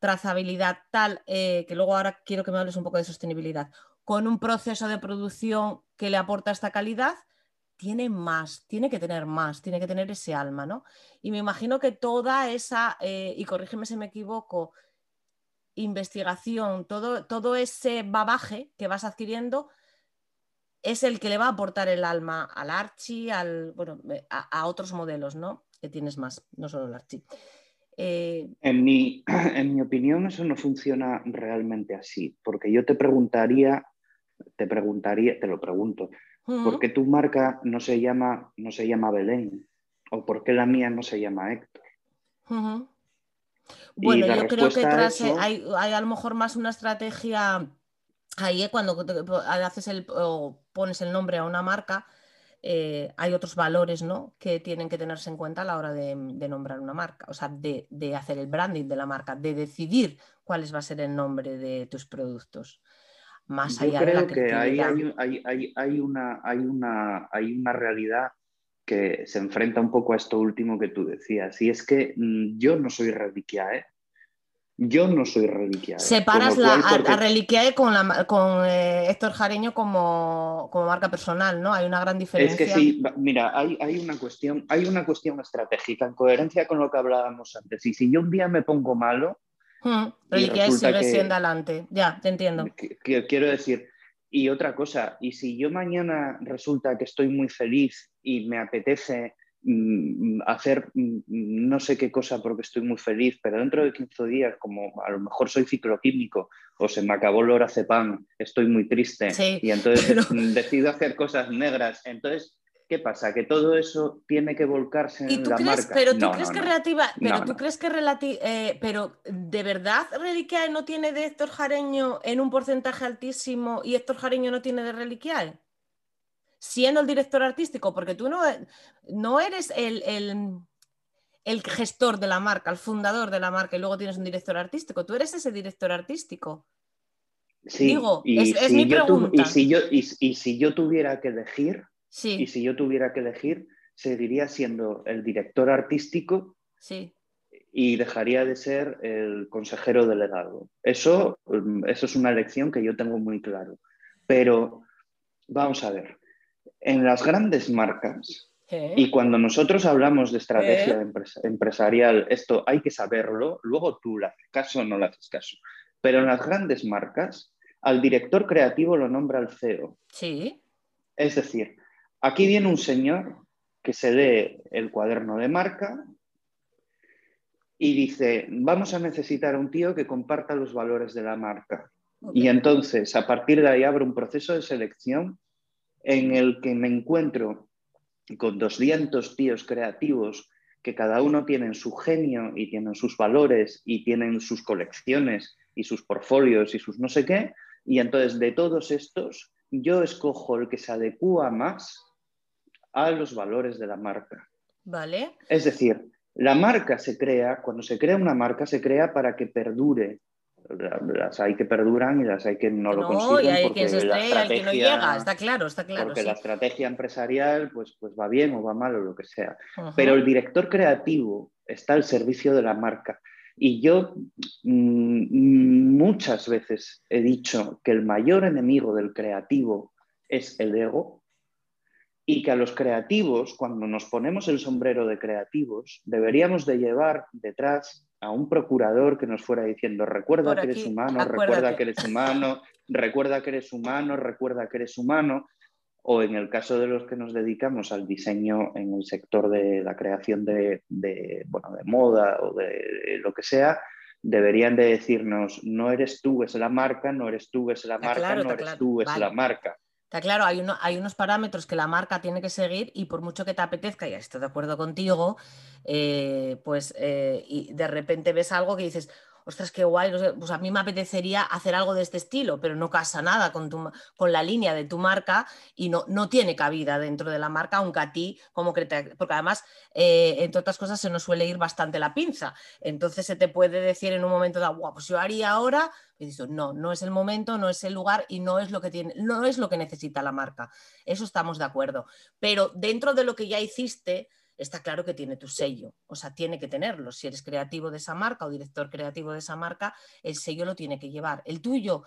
S1: trazabilidad tal, eh, que luego ahora quiero que me hables un poco de sostenibilidad, con un proceso de producción que le aporta esta calidad, tiene más, tiene que tener más, tiene que tener ese alma, ¿no? Y me imagino que toda esa, eh, y corrígeme si me equivoco, investigación, todo, todo ese babaje que vas adquiriendo es el que le va a aportar el alma al Archie, al, bueno, a, otros modelos, ¿no? Que tienes más, no solo el Archie.
S2: Eh, en, mi, en mi opinión eso no funciona realmente así, porque yo te preguntaría, te preguntaría, te lo pregunto, ¿Por qué tu marca no se llama, no se llama Belén? ¿O por qué la mía no se llama Héctor?
S1: Bueno, yo creo que tras, hay, a lo mejor más una estrategia ahí ¿eh? cuando haces el, o pones el nombre a una marca, eh, hay otros valores ¿no? que tienen que tenerse en cuenta a la hora de, nombrar una marca, o sea, de, de, hacer el branding de la marca, de decidir cuál va a ser el nombre de tus productos más allá
S2: creo
S1: de la
S2: que hay, hay, hay, una, hay, una, hay una realidad que se enfrenta un poco a esto último que tú decías. Y es que mm, yo no soy reliquia, ¿eh? Yo no soy Reliquiae.
S1: Separas la, a, Reliquiae con, la, con eh, Héctor Jareño como, marca personal, ¿no? Hay una gran diferencia.
S2: Es que sí, mira, hay, hay, una cuestión, hay una cuestión estratégica en coherencia con lo que hablábamos antes. Y si yo un día me pongo malo.
S1: Hmm, Reliquiae sigue siendo adelante. Ya, te entiendo.
S2: quiero decir, y otra cosa, y si yo mañana resulta que estoy muy feliz y me apetece Mm, hacer mm, no sé qué cosa porque estoy muy feliz, pero dentro de 15 días, como a lo mejor soy cicloquímico o se me acabó el lorazepam, estoy muy triste y entonces decido hacer cosas negras. Entonces, ¿qué pasa? Que todo eso tiene que volcarse en la marca.
S1: Pero tú crees que relativa, pero tú crees que relati eh, pero de verdad Reliquiae no tiene de Héctor Jareño en un porcentaje altísimo y Héctor Jareño no tiene de Reliquiae? siendo el director artístico, porque tú no, no eres el, el, gestor de la marca, el fundador de la marca y luego tienes un director artístico, tú eres ese director artístico.
S2: Sí, Digo, es, mi pregunta. y, si yo, y, si yo tuviera que elegir, sí. y si yo tuviera que elegir, seguiría siendo el director artístico sí. y dejaría de ser el consejero delegado. Eso, eso es una elección que yo tengo muy claro. Pero vamos a ver, en las grandes marcas, y cuando nosotros hablamos de estrategia empresarial, esto hay que saberlo, luego tú le haces caso o no le haces caso. Pero en las grandes marcas, al director creativo lo nombra el CEO.
S1: Sí.
S2: Es decir, aquí viene un señor que se lee el cuaderno de marca y dice, vamos a necesitar un tío que comparta los valores de la marca. Y entonces, a partir de ahí, abre un proceso de selección en el que me encuentro con 200 tíos creativos que cada uno tiene su genio y tienen sus valores y tienen sus colecciones y sus portfolios y sus no sé qué. Y entonces de todos estos, yo escojo el que se adecua más a los valores de la marca.
S1: Vale.
S2: Es decir, la marca se crea, cuando se crea una marca, se crea para que perdure las hay que perduran y las hay que no, lo consiguen.
S1: Y hay que se estrella, que no llega, está claro, está claro.
S2: Porque la estrategia empresarial pues, pues va bien o va mal o lo que sea. Pero el director creativo está al servicio de la marca. Y yo mm, muchas veces he dicho que el mayor enemigo del creativo es el ego y que a los creativos, cuando nos ponemos el sombrero de creativos, deberíamos de llevar detrás a un procurador que nos fuera diciendo, recuerda que eres humano, recuerda que eres humano, recuerda que eres humano, recuerda que eres humano, o en el caso de los que nos dedicamos al diseño en el sector de la creación de, bueno, de moda o de lo que sea, deberían de decirnos, no eres tú, es la marca, no eres tú, es la marca, no eres tú, es la marca.
S1: Claro, hay, unos parámetros que la marca tiene que seguir y por mucho que te apetezca, y estoy de acuerdo contigo, eh, pues eh, y de repente ves algo que dices, ostras, qué guay, pues a mí me apetecería hacer algo de este estilo, pero no casa nada con, tu, con la línea de tu marca y no, no tiene cabida dentro de la marca, aunque a ti, como que porque además, eh, entre otras cosas, se nos suele ir bastante la pinza. Entonces se te puede decir en un momento dado, guau, pues yo haría ahora, y dices, no, no es el momento, no es el lugar y no es lo que tiene, no es lo que necesita la marca. Eso estamos de acuerdo. Pero dentro de lo que ya hiciste, está claro que tiene tu sello, o sea, tiene que tenerlo. Si eres creativo de esa marca o director creativo de esa marca, el sello lo tiene que llevar. El tuyo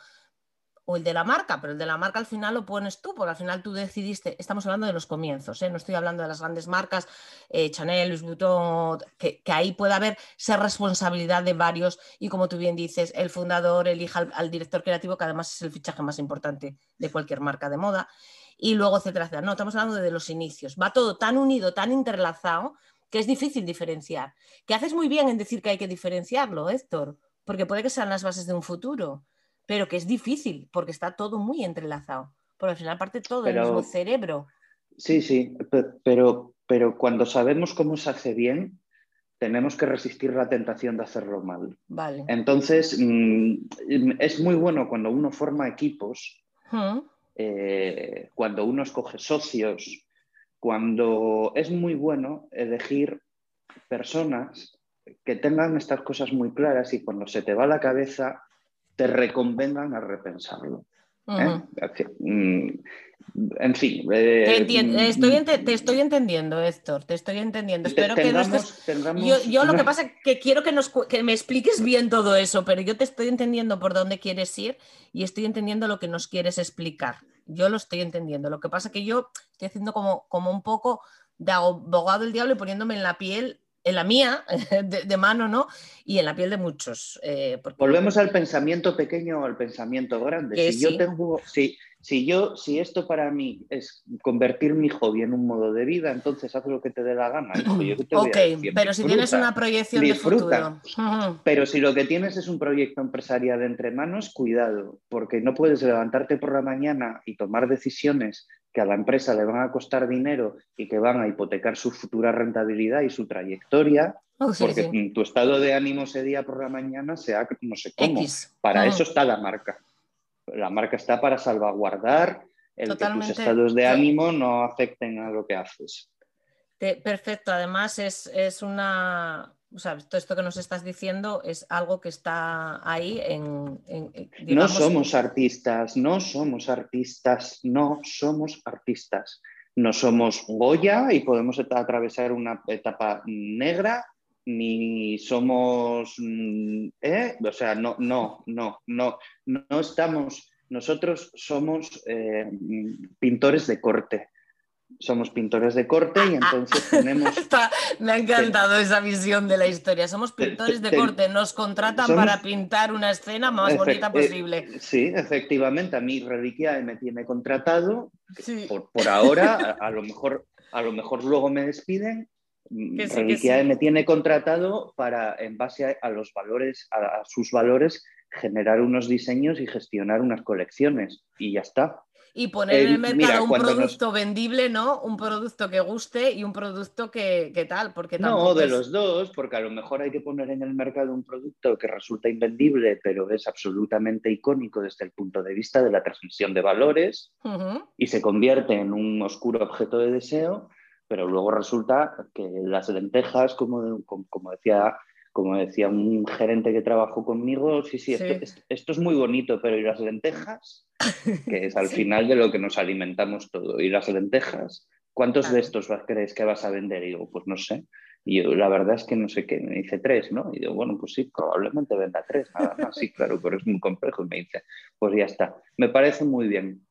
S1: o el de la marca, pero el de la marca al final lo pones tú, porque al final tú decidiste, estamos hablando de los comienzos, ¿eh? no estoy hablando de las grandes marcas, eh, Chanel, Louis Vuitton, que, ahí puede haber ser responsabilidad de varios y como tú bien dices, el fundador elija al director creativo, que además es el fichaje más importante de cualquier marca de moda y luego etcétera, etcétera. No, estamos hablando de los inicios. Va todo tan unido, tan interlazado, que es difícil diferenciar. Que haces muy bien en decir que hay que diferenciarlo, Héctor, porque puede que sean las bases de un futuro, pero que es difícil porque está todo muy entrelazado. Por al final parte todo del mismo cerebro.
S2: Sí, sí, pero, pero cuando sabemos cómo se hace bien, tenemos que resistir la tentación de hacerlo mal.
S1: Vale.
S2: Entonces, mm, es muy bueno cuando uno forma equipos. Eh, cuando uno escoge socios, cuando es muy bueno elegir personas que tengan estas cosas muy claras y cuando se te va la cabeza te reconvengan a repensarlo. en fin.
S1: Eh, mm, te, estoy entendiendo, Héctor, te estoy entendiendo. Espero que yo, lo que pasa es que quiero que, nos, que me expliques bien todo eso, pero yo te estoy entendiendo por dónde quieres ir y estoy entendiendo lo que nos quieres explicar. Yo lo estoy entendiendo. Lo que pasa es que yo estoy haciendo como, como un poco de abogado del diablo y poniéndome en la piel en la mía, de, mano, ¿no? Y en la piel de muchos.
S2: Eh, Volvemos al pensamiento pequeño o al pensamiento grande. Si yo tengo, si, si yo, si esto para mí es convertir mi hobby en un modo de vida, entonces haz lo que te dé la gana.
S1: ok, pero si tienes una proyección de futuro.
S2: Pero si lo que tienes es un proyecto empresarial entre manos, cuidado, porque no puedes levantarte por la mañana y tomar decisiones que a la empresa le van a costar dinero y que van a hipotecar su futura rentabilidad y su trayectoria, oh, porque tu estado de ánimo ese día por la mañana sea no sé cómo. Para eso está la marca. La marca está para salvaguardar el que tus estados de ánimo no afecten a lo que haces.
S1: perfecto, además es una, o sea, todo esto que nos estás diciendo es algo que está ahí en...
S2: no somos artistas, no somos artistas, no somos artistas. No somos Goya y podemos atravesar una etapa negra, ni somos... Mm, ¿eh? O sea, no, no, no, no, no estamos... Nosotros somos eh, pintores de corte somos pintores de corte y entonces tenemos...
S1: me ha encantado esa visión de la historia. Somos pintores de corte, nos contratan para pintar una escena más bonita eh, posible.
S2: sí, efectivamente, a mí Reliquia me tiene contratado, por, ahora, a, lo mejor, a lo mejor luego me despiden. Reliquia me tiene contratado para, en base a, los valores, a sus valores, generar unos diseños y gestionar unas colecciones. Y ya está.
S1: Y poner en el mercado un producto vendible, ¿no? Un producto que guste y un producto que, tal, porque
S2: No, de los dos, porque a lo mejor hay que poner en el mercado un producto que resulta invendible, pero es absolutamente icónico desde el punto de vista de la transmisión de valores y se convierte en un oscuro objeto de deseo, pero luego resulta que las lentejas, como, como decía como decía un gerente que trabajó conmigo, sí, sí, Esto, es muy bonito, pero ¿y las lentejas? Que es al final de lo que nos alimentamos todo. ¿Y las lentejas? ¿Cuántos de estos crees que vas a vender? Y digo, pues no sé. Y yo, la verdad es que no sé qué. Me dice tres, ¿no? Y digo, bueno, pues sí, probablemente venda tres, nada más. Sí, claro, pero es muy complejo. Y me dice, pues ya está. Me parece muy bien.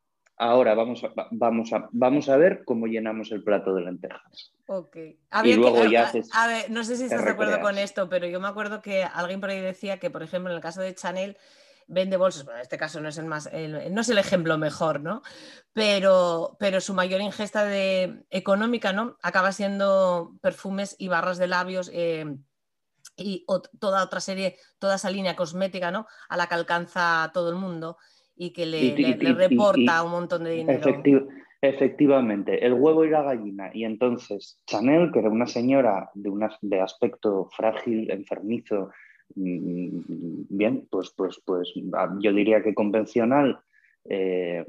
S2: Ahora vamos a, vamos, a, vamos a ver cómo llenamos el plato de lentejas.
S1: Ok. y luego ya a, ver, no sé si estás de acuerdo con esto, pero yo me acuerdo que alguien por ahí decía que, por ejemplo, en el caso de Chanel, vende bolsos, bueno, en este caso no es el más, no es el ejemplo mejor, ¿no? Pero, pero su mayor ingesta de, económica, ¿no? Acaba siendo perfumes y barras de labios eh, y toda otra serie, toda esa línea cosmética, ¿no? A la que alcanza todo el mundo y que le, reporta un montón de dinero.
S2: efectivamente, el huevo y la gallina. Y entonces Chanel, que era una señora de, una, de aspecto frágil, enfermizo, mm, bien, pues, pues, pues ah, yo diría que convencional, eh,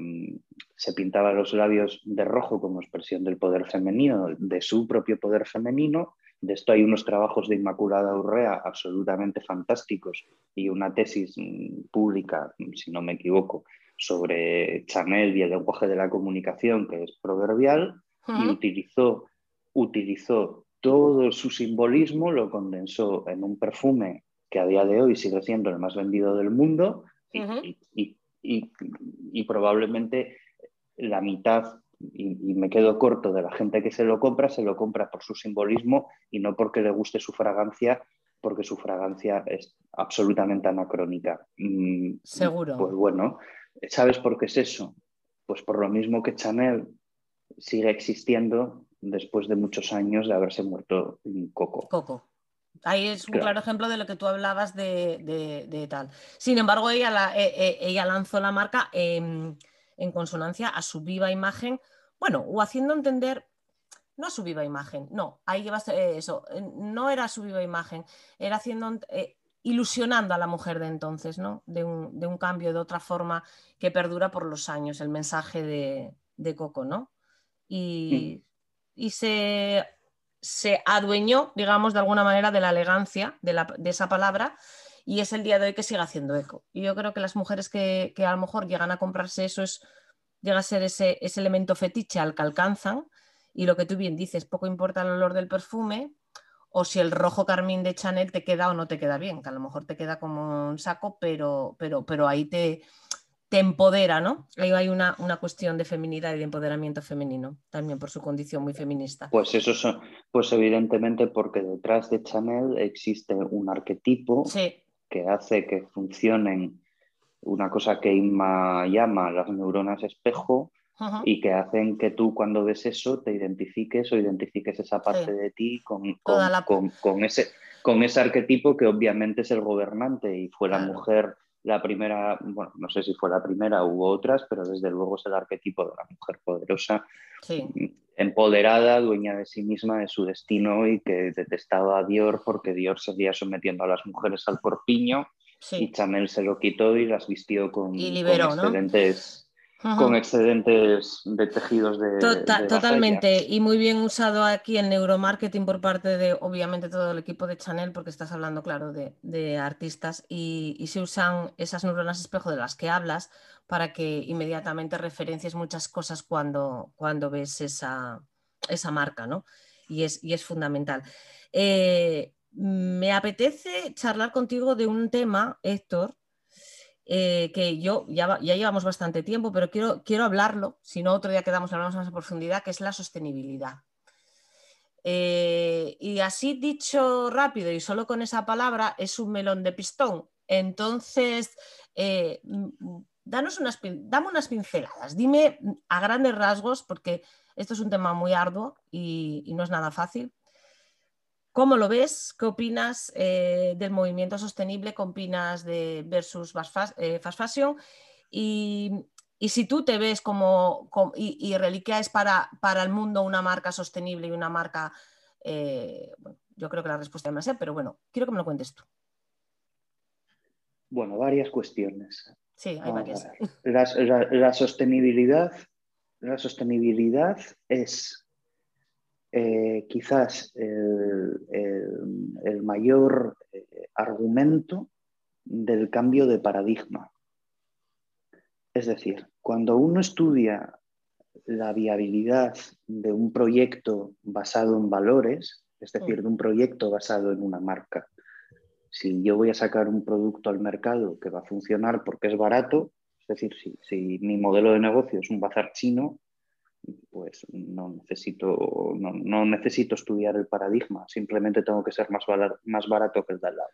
S2: se pintaba los labios de rojo como expresión del poder femenino, de su propio poder femenino, de esto hay unos trabajos de Inmaculada Urrea absolutamente fantásticos y una tesis mm, pública, si no me equivoco, sobre Chanel y el lenguaje de la comunicación, que es proverbial, y utilizó, utilizó todo su simbolismo, lo condensó en un perfume que a día de hoy sigue siendo el más vendido del mundo y, y probablemente la mitad y, me quedo corto de la gente que se lo compra, se lo compra por su simbolismo y no porque le guste su fragancia, porque su fragancia es absolutamente anacrónica.
S1: Mm, Seguro.
S2: Pues bueno, ¿sabes por qué es eso? Pues por lo mismo que Chanel sigue existiendo después de muchos años de haberse muerto Coco.
S1: Coco. Ahí es un claro, ejemplo de lo que tú hablabas de, tal. Sin embargo, ella, eh, eh, ella lanzó la marca en consonancia a su viva imagen bueno, o haciendo entender, no a su viva imagen, no, ahí llevas eh, eso, no era su viva imagen, era haciendo, eh, ilusionando a la mujer de entonces, ¿no? De un, cambio, de otra forma que perdura por los años, el mensaje de, Coco, ¿no? Y, mm. se, adueñó, digamos, de alguna manera de la elegancia de, esa palabra y es el día de hoy que sigue haciendo eco. Y yo creo que las mujeres que, a lo mejor llegan a comprarse eso es, llega a ser ese, ese elemento fetiche al que alcanzan y lo que tú bien dices, poco importa el olor del perfume o si el rojo carmín de Chanel te queda o no te queda bien, que a lo mejor te queda como un saco, pero, pero, pero ahí te, te empodera, ¿no? Ahí hay una, una, cuestión de feminidad y de empoderamiento femenino, también por su condición muy feminista.
S2: Pues eso, son, pues evidentemente porque detrás de Chanel existe un arquetipo que hace que funcionen una cosa que Inma llama las neuronas espejo, y que hacen que tú cuando ves eso te identifiques o identifiques esa parte de ti con, con, ese, con ese arquetipo que obviamente es el gobernante y fue la mujer la primera, bueno, no sé si fue la primera, hubo otras, pero desde luego es el arquetipo de la mujer poderosa, empoderada, dueña de sí misma, de su destino y que detestaba a Dior porque Dior seguía sometiendo a las mujeres al corpiño y Chanel se lo quitó y las vistió con, excelentes con excedentes de tejidos de,
S1: Totalmente, y muy bien usado aquí el neuromarketing por parte de, obviamente, todo el equipo de Chanel, porque estás hablando, claro, de, artistas, y, se usan esas neuronas espejo de las que hablas para que inmediatamente referencies muchas cosas cuando, cuando ves esa, esa marca, ¿no? Y es, y es fundamental. Eh, me apetece charlar contigo de un tema, Héctor, eh, que yo ya, ya, llevamos bastante tiempo, pero quiero, quiero hablarlo, si no otro día quedamos hablamos más profundidad, que es la sostenibilidad. Eh, y así dicho rápido y solo con esa palabra es un melón de pistón. Entonces, eh, danos unas, dame unas pinceladas, dime a grandes rasgos, porque esto es un tema muy arduo y no es nada fácil. ¿Cómo lo ves? ¿Qué opinas eh, del movimiento sostenible? ¿Qué opinas de versus fast, eh, fashion? Y, si tú te ves como, y, Reliquia es para, para, el mundo una marca sostenible y una marca, eh, yo creo que la respuesta es más, pero bueno, quiero que me lo cuentes tú.
S2: Bueno, varias cuestiones.
S1: Sí, hay varias.
S2: la, sostenibilidad, la sostenibilidad es eh, quizás el, mayor eh, argumento del cambio de paradigma. Es decir, cuando uno estudia la viabilidad de un proyecto basado en valores, es decir, de un proyecto basado en una marca, si yo voy a sacar un producto al mercado que va a funcionar porque es barato, es decir, si, si mi modelo de negocio es un bazar chino, pues no necesito, no, necesito estudiar el paradigma, simplemente tengo que ser más, más barato que el de al lado.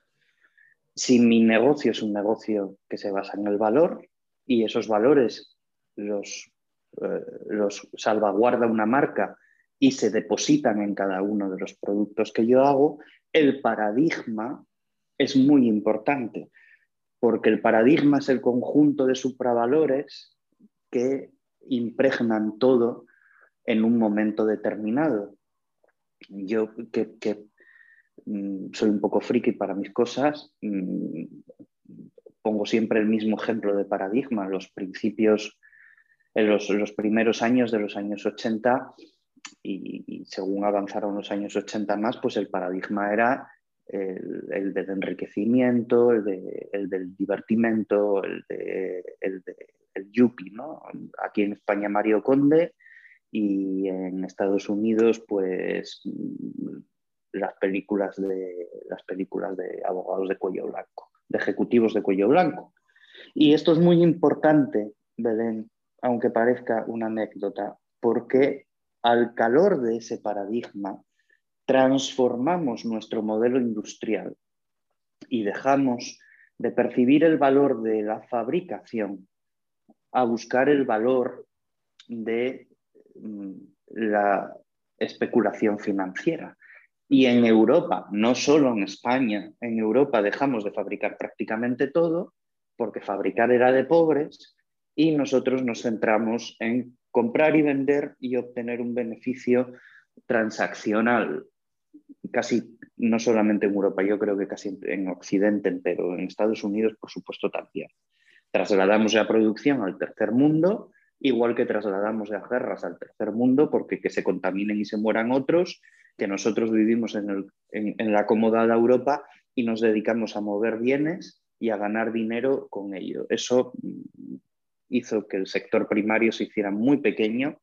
S2: Si mi negocio es un negocio que se basa en el valor y esos valores los, eh, los salvaguarda una marca y se depositan en cada uno de los productos que yo hago, el paradigma es muy importante, porque el paradigma es el conjunto de supravalores que impregnan todo en un momento determinado. Yo que, mm, soy un poco friki para mis cosas, mm, pongo siempre el mismo ejemplo de paradigma, los principios, en los, primeros años de los años 80 y, según avanzaron los años 80 más, pues el paradigma era el, del enriquecimiento, el, del divertimento, el, de, el, el yuppie, ¿no? Aquí en España Mario Conde y en Estados Unidos pues las películas de las películas de abogados de cuello blanco, de ejecutivos de cuello blanco. Y esto es muy importante, Belén, aunque parezca una anécdota, porque al calor de ese paradigma transformamos nuestro modelo industrial y dejamos de percibir el valor de la fabricación a buscar el valor de mm, la especulación financiera. Y en Europa, no solo en España, en Europa dejamos de fabricar prácticamente todo porque fabricar era de pobres y nosotros nos centramos en comprar y vender y obtener un beneficio transaccional. Casi, no solamente en Europa, yo creo que casi en Occidente pero en Estados Unidos, por supuesto, también. Trasladamos la producción al tercer mundo, igual que trasladamos las guerras al tercer mundo, porque que se contaminen y se mueran otros, que nosotros vivimos en, la acomodada Europa y nos dedicamos a mover bienes y a ganar dinero con ello. Eso mm, hizo que el sector primario se hiciera muy pequeño.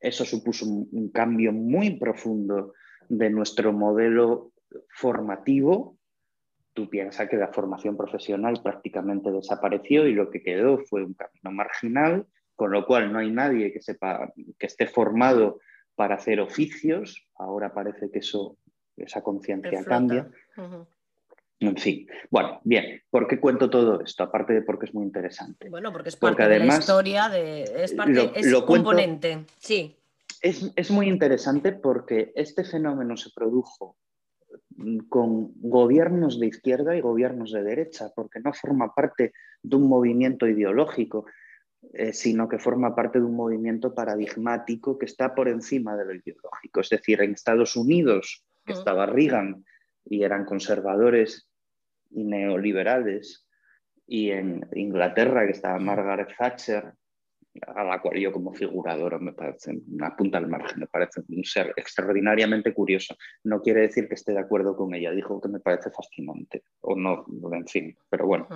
S2: Eso supuso un, cambio muy profundo de nuestro modelo formativo. Tú piensas que la formación profesional prácticamente desapareció y lo que quedó fue un camino marginal, con lo cual no hay nadie que sepa que esté formado para hacer oficios. Ahora parece que eso, esa conciencia cambia. En fin, bueno, bien, ¿por qué cuento todo esto? Aparte de porque es muy interesante.
S1: Bueno, porque es parte de la historia, de, es, parte, es componente, sí.
S2: Es, es, muy interesante porque este fenómeno se produjo con gobiernos de izquierda y gobiernos de derecha, porque no forma parte de un movimiento ideológico, eh, sino que forma parte de un movimiento paradigmático que está por encima de lo ideológico. Es decir, en Estados Unidos, que estaba Reagan, y eran conservadores y neoliberales, y en Inglaterra, que estaba Margaret Thatcher, a la cual yo como figurador me parece una punta al margen, me parece un ser extraordinariamente curioso. No quiere decir que esté de acuerdo con ella, dijo que me parece fascinante, o no, en fin, pero bueno.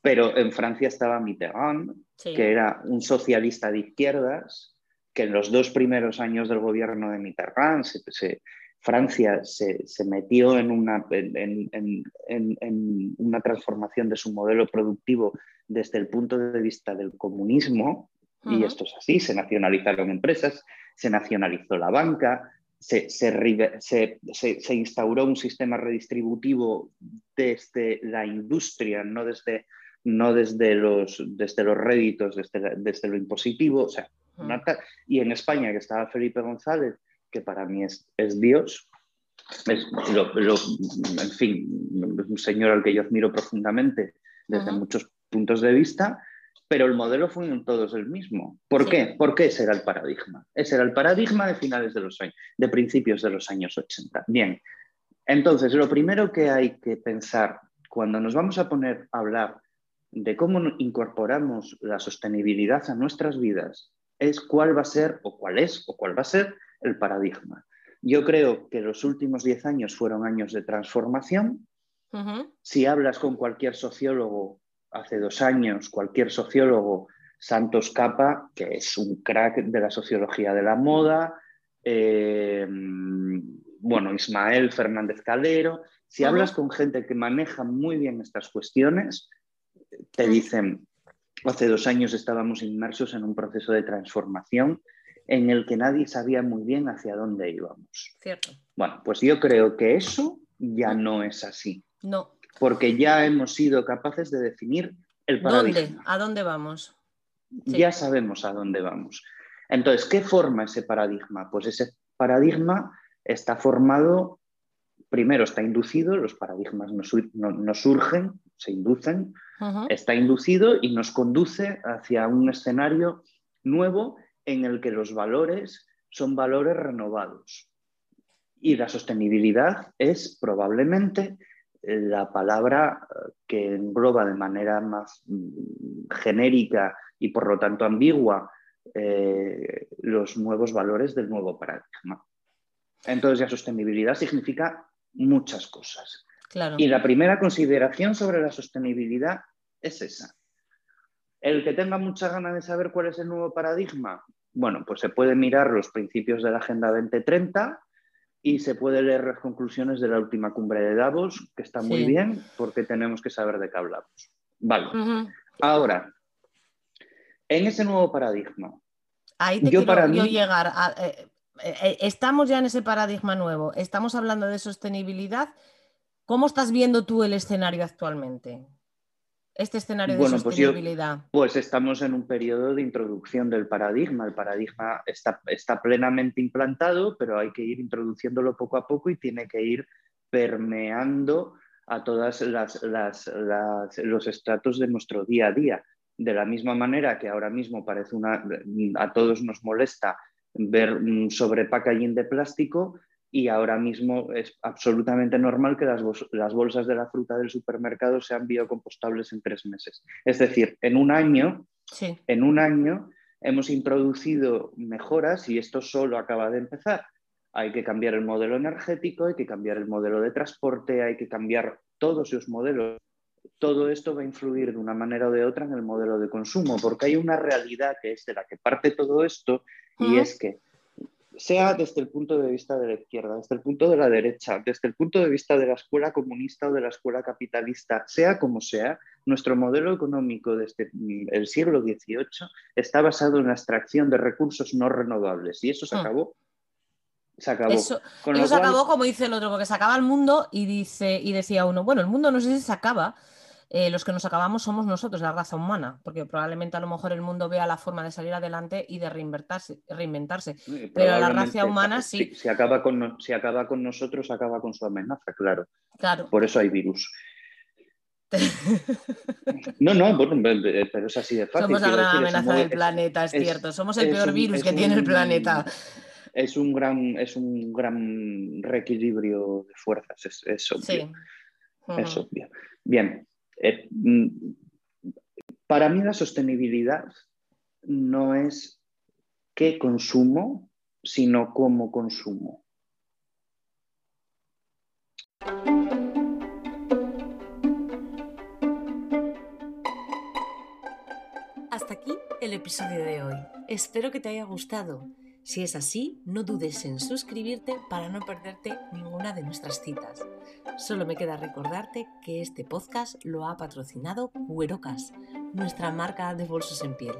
S2: Pero en Francia estaba Mitterrand, que era un socialista de izquierdas, que en los dos primeros años del gobierno de Mitterrand se, Francia se, metió en una, en, una transformación de su modelo productivo desde el punto de vista del comunismo, y esto es así, se nacionalizaron empresas, se nacionalizó la banca, se, se, instauró un sistema redistributivo desde la industria, no desde, no desde, los, desde los réditos, desde, desde lo impositivo. O sea, y en España, que estaba Felipe González, que para mí es, es Dios. Es en fin, es un señor al que yo admiro profundamente desde muchos puntos de vista, pero el modelo fue en todos el mismo. ¿Por qué? Porque ese era el paradigma. Ese era el paradigma de finales de los años, de principios de los años 80. Bien, entonces lo primero que hay que pensar cuando nos vamos a poner a hablar de cómo incorporamos la sostenibilidad a nuestras vidas es cuál va a ser o cuál es o cuál va a ser el paradigma. Yo creo que los últimos 10 años fueron años de transformación. Si hablas con cualquier sociólogo hace dos años, cualquier sociólogo, Santos Capa, que es un crack de la sociología de la moda, eh, bueno, Ismael Fernández Calero, si hablas con gente que maneja muy bien estas cuestiones, te dicen, hace dos años estábamos inmersos en un proceso de transformación en el que nadie sabía muy bien hacia dónde íbamos.
S1: Cierto.
S2: Bueno, pues yo creo que eso ya no es así.
S1: No.
S2: Porque ya hemos sido capaces de definir el paradigma.
S1: ¿Dónde? ¿A dónde vamos?
S2: Ya sabemos a dónde vamos. Entonces, ¿qué forma ese paradigma? Pues ese paradigma está formado, primero está inducido, los paradigmas no, surgen, se inducen, está inducido y nos conduce hacia un escenario nuevo en el que los valores son valores renovados. Y la sostenibilidad es probablemente la palabra eh, que engloba de manera más mm, genérica y por lo tanto ambigua eh, los nuevos valores del nuevo paradigma. Entonces la sostenibilidad significa muchas cosas. Y la primera consideración sobre la sostenibilidad es esa. El que tenga mucha ganas de saber cuál es el nuevo paradigma, bueno, pues se puede mirar los principios de la Agenda 2030 y se puede leer las conclusiones de la última cumbre de Davos, que está muy bien porque tenemos que saber de qué hablamos. Vale. Ahora, en ese nuevo paradigma.
S1: Ahí te yo quiero para yo llegar. Eh, eh, eh, estamos ya en ese paradigma nuevo. Estamos hablando de sostenibilidad. ¿Cómo estás viendo tú el escenario actualmente? Este escenario de pues sostenibilidad?
S2: Pues, estamos en un periodo de introducción del paradigma. El paradigma está, está, plenamente implantado, pero hay que ir introduciéndolo poco a poco y tiene que ir permeando a todos los estratos de nuestro día a día. De la misma manera que ahora mismo parece una, a todos nos molesta ver sobre packaging de plástico, y ahora mismo es absolutamente normal que las, bolsas de la fruta del supermercado sean biocompostables en tres meses. Es decir, en un año, en un año hemos introducido mejoras y esto solo acaba de empezar hay que cambiar el modelo energético, hay que cambiar el modelo de transporte, hay que cambiar todos esos modelos. Todo esto va a influir de una manera o de otra en el modelo de consumo, porque hay una realidad que es de la que parte todo esto y es que sea desde el punto de vista de la izquierda, desde el punto de la derecha, desde el punto de vista de la escuela comunista o de la escuela capitalista, sea como sea, nuestro modelo económico desde el siglo XVIII está basado en la extracción de recursos no renovables y eso se hmm. acabó. Se acabó.
S1: Eso, se acabó, como dice el otro, porque se acaba el mundo y, dice, y decía uno, bueno, el mundo no sé si se acaba, eh, los que nos acabamos somos nosotros, la raza humana, porque probablemente a lo mejor el mundo vea la forma de salir adelante y de reinventarse, reinventarse. pero la raza humana sí.
S2: Si, acaba con, si acaba con nosotros, acaba con su amenaza, claro.
S1: claro.
S2: Por eso hay virus. No, no, pero es así de fácil.
S1: Somos la gran amenaza del planeta, es, cierto. Somos el peor virus que tiene el planeta.
S2: Es un gran, es un gran reequilibrio de fuerzas, es, es obvio. Sí. Es obvio. Bien, eh, mm, para mí la sostenibilidad no es qué consumo, sino cómo consumo.
S3: Hasta aquí el episodio de hoy. Espero que te haya gustado. Si es así, no dudes en suscribirte para no perderte ninguna de nuestras citas. Solo me queda recordarte que este podcast lo ha patrocinado Cuerocas, nuestra marca de bolsos en piel.